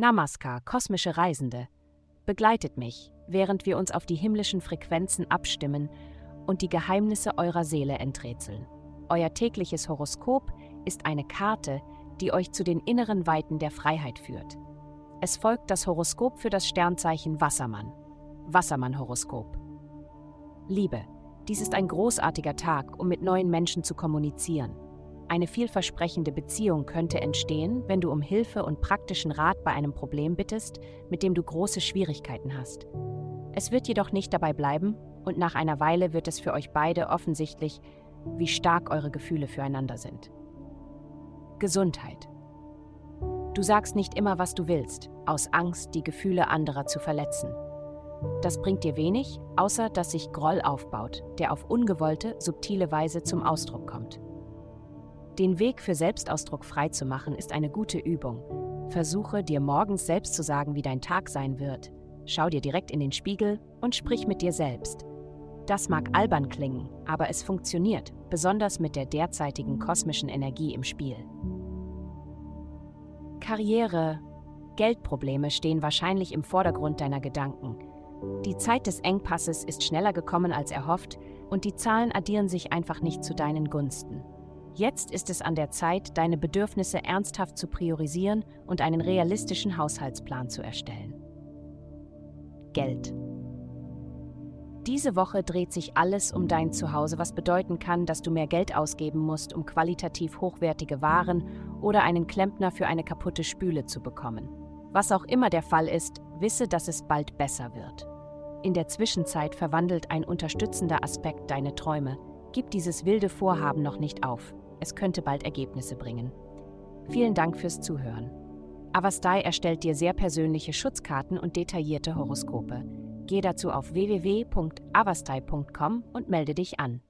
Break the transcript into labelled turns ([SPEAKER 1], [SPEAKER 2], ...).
[SPEAKER 1] Namaskar, kosmische Reisende. Begleitet mich, während wir uns auf die himmlischen Frequenzen abstimmen und die Geheimnisse eurer Seele enträtseln. Euer tägliches Horoskop ist eine Karte, die euch zu den inneren Weiten der Freiheit führt. Es folgt das Horoskop für das Sternzeichen Wassermann. Wassermann-Horoskop. Liebe, dies ist ein großartiger Tag, um mit neuen Menschen zu kommunizieren. Eine vielversprechende Beziehung könnte entstehen, wenn du um Hilfe und praktischen Rat bei einem Problem bittest, mit dem du große Schwierigkeiten hast. Es wird jedoch nicht dabei bleiben und nach einer Weile wird es für euch beide offensichtlich, wie stark eure Gefühle füreinander sind. Gesundheit. Du sagst nicht immer, was du willst, aus Angst, die Gefühle anderer zu verletzen. Das bringt dir wenig, außer dass sich Groll aufbaut, der auf ungewollte, subtile Weise zum Ausdruck kommt. Den Weg für Selbstausdruck frei zu machen, ist eine gute Übung. Versuche dir morgens selbst zu sagen, wie dein Tag sein wird. Schau dir direkt in den Spiegel und sprich mit dir selbst. Das mag albern klingen, aber es funktioniert, besonders mit der derzeitigen kosmischen Energie im Spiel. Karriere, Geldprobleme stehen wahrscheinlich im Vordergrund deiner Gedanken. Die Zeit des Engpasses ist schneller gekommen als erhofft und die Zahlen addieren sich einfach nicht zu deinen Gunsten. Jetzt ist es an der Zeit, deine Bedürfnisse ernsthaft zu priorisieren und einen realistischen Haushaltsplan zu erstellen. Geld. Diese Woche dreht sich alles um dein Zuhause, was bedeuten kann, dass du mehr Geld ausgeben musst, um qualitativ hochwertige Waren oder einen Klempner für eine kaputte Spüle zu bekommen. Was auch immer der Fall ist, wisse, dass es bald besser wird. In der Zwischenzeit verwandelt ein unterstützender Aspekt deine Träume. Gib dieses wilde Vorhaben noch nicht auf. Es könnte bald Ergebnisse bringen. Vielen Dank fürs Zuhören. Avastai erstellt dir sehr persönliche Schutzkarten und detaillierte Horoskope. Geh dazu auf www.avastai.com und melde dich an.